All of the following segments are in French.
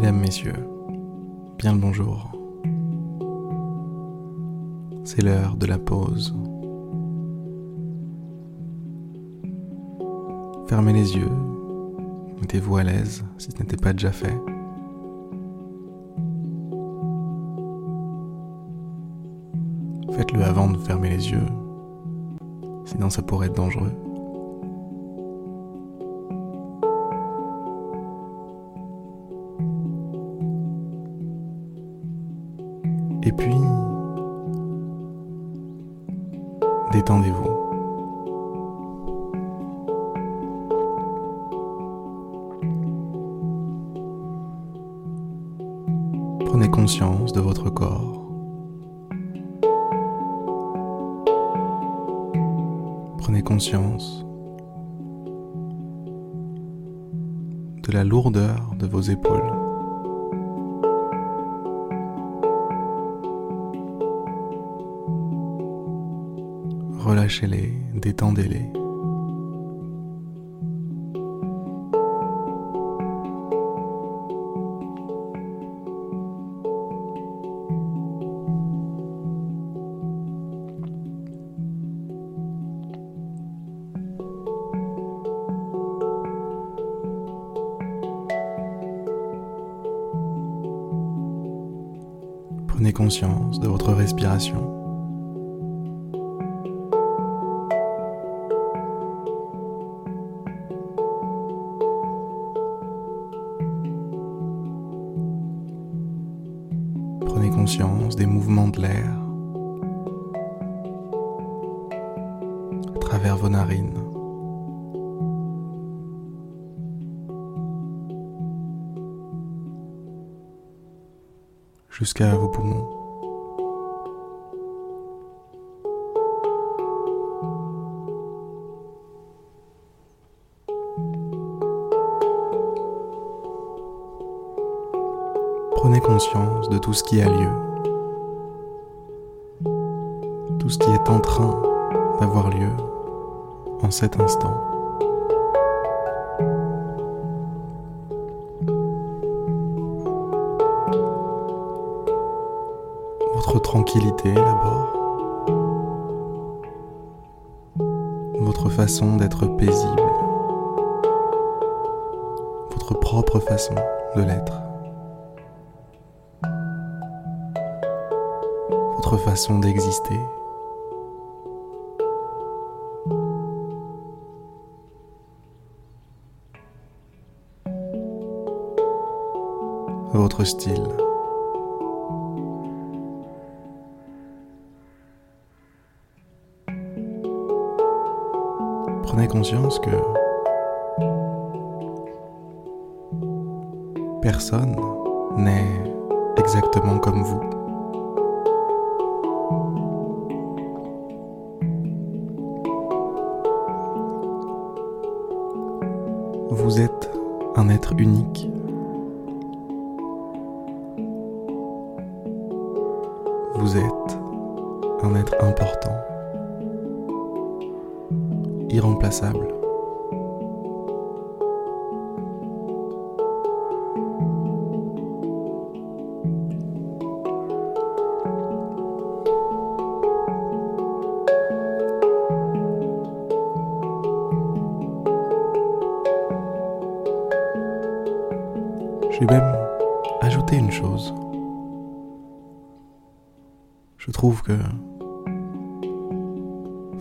Mesdames, Messieurs, bien le bonjour. C'est l'heure de la pause. Fermez les yeux, mettez-vous à l'aise si ce n'était pas déjà fait. Faites-le avant de fermer les yeux, sinon ça pourrait être dangereux. Détendez-vous. Prenez conscience de votre corps. Prenez conscience de la lourdeur de vos épaules. Relâchez-les, détendez-les. Prenez conscience de votre respiration. Conscience des mouvements de l'air à travers vos narines. jusqu'à vos poumons. Prenez conscience de tout ce qui a lieu, tout ce qui est en train d'avoir lieu en cet instant. Votre tranquillité d'abord, votre façon d'être paisible, votre propre façon de l'être. votre façon d'exister. Prenez conscience que personne n'est exactement comme vous. Vous êtes un être unique. Vous êtes un être important, irremplaçable. Je vais même Je trouve que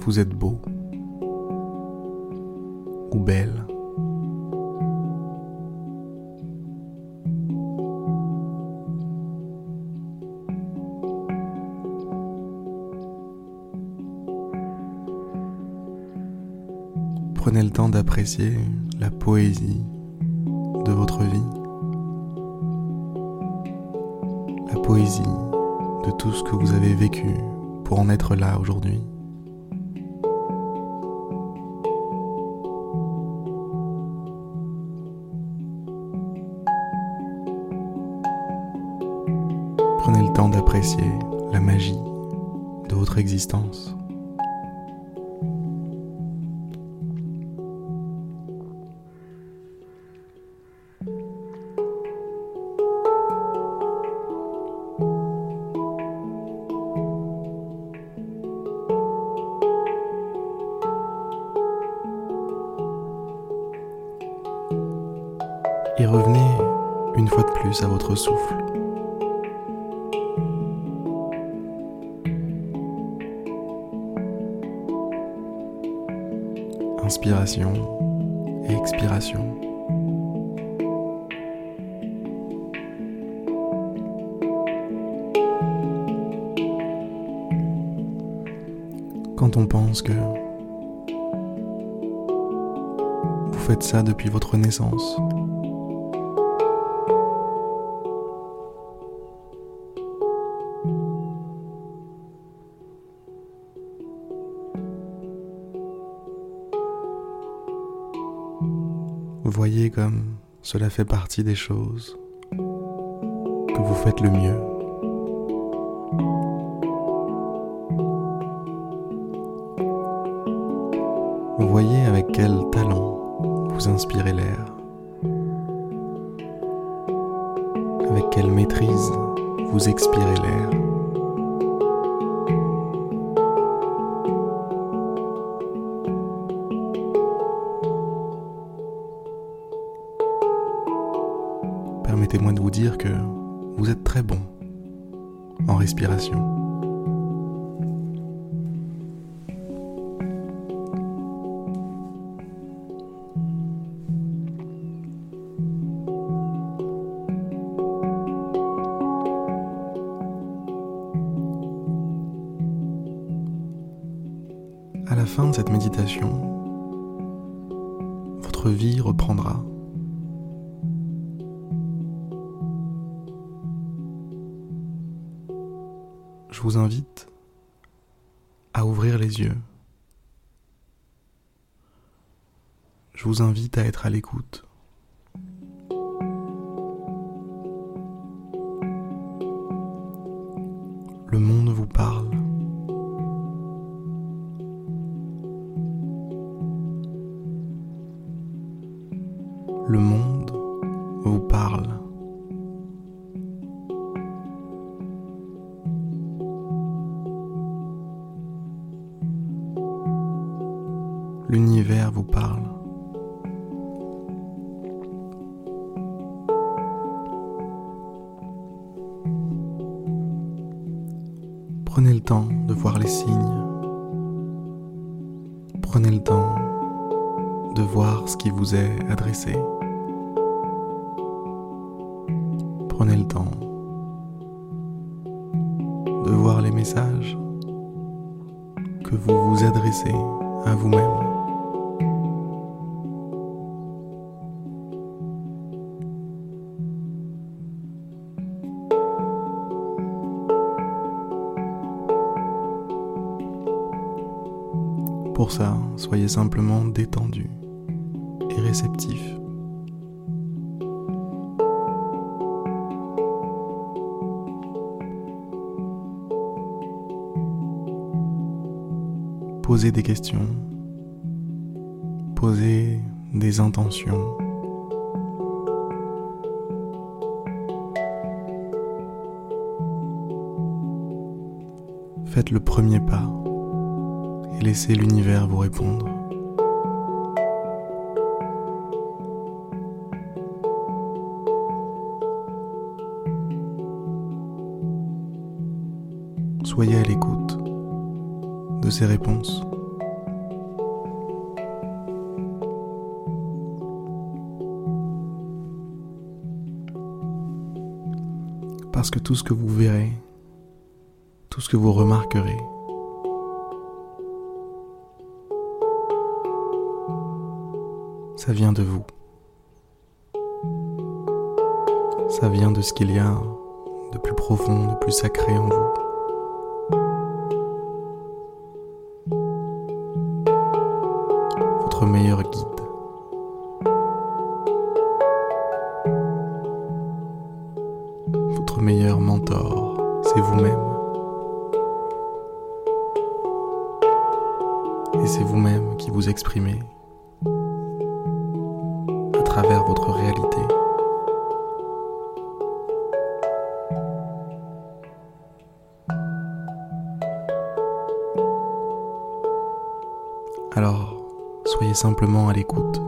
vous êtes beau ou belle. Prenez le temps d'apprécier la poésie de votre vie. la poésie tout ce que vous avez vécu pour en être là aujourd'hui. Prenez le temps d'apprécier la magie de votre existence. Revenez une fois de plus à votre souffle. Inspiration et expiration. Quand on pense que vous faites ça depuis votre naissance, Voyez comme cela fait partie des choses que vous faites le mieux. Voyez avec quel talent vous inspirez l'air, avec quelle maîtrise vous expirez l'air. Permettez-moi de vous dire que vous êtes très bon en respiration. À la fin de cette méditation, votre vie reprendra je vous invite à ouvrir les yeux. Je vous invite à être à l'écoute. L'univers vous parle. Prenez le temps de voir les signes. Prenez le temps de voir ce qui vous est adressé. Prenez le temps de voir les messages que vous vous adressez à vous-même. Pour ça, soyez simplement détendu et réceptif. Posez des questions, posez des intentions. Faites le premier pas laissez l'univers vous répondre. Soyez à l'écoute de ces réponses. Parce que tout ce que vous verrez, tout ce que vous remarquerez, ça vient de vous. Ça vient de ce qu'il y a de plus profond, de plus sacré en vous. Votre meilleur guide. Votre meilleur mentor, c'est vous-même. Et c'est vous-même qui vous exprimez votre réalité. Alors, soyez simplement à l'écoute.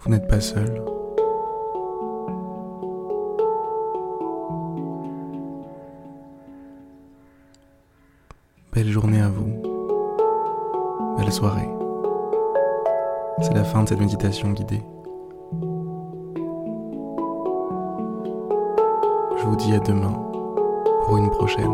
Vous n'êtes pas seul. Belle journée à vous. Belle soirée. C'est la fin de cette méditation guidée. Je vous dis à demain pour une prochaine.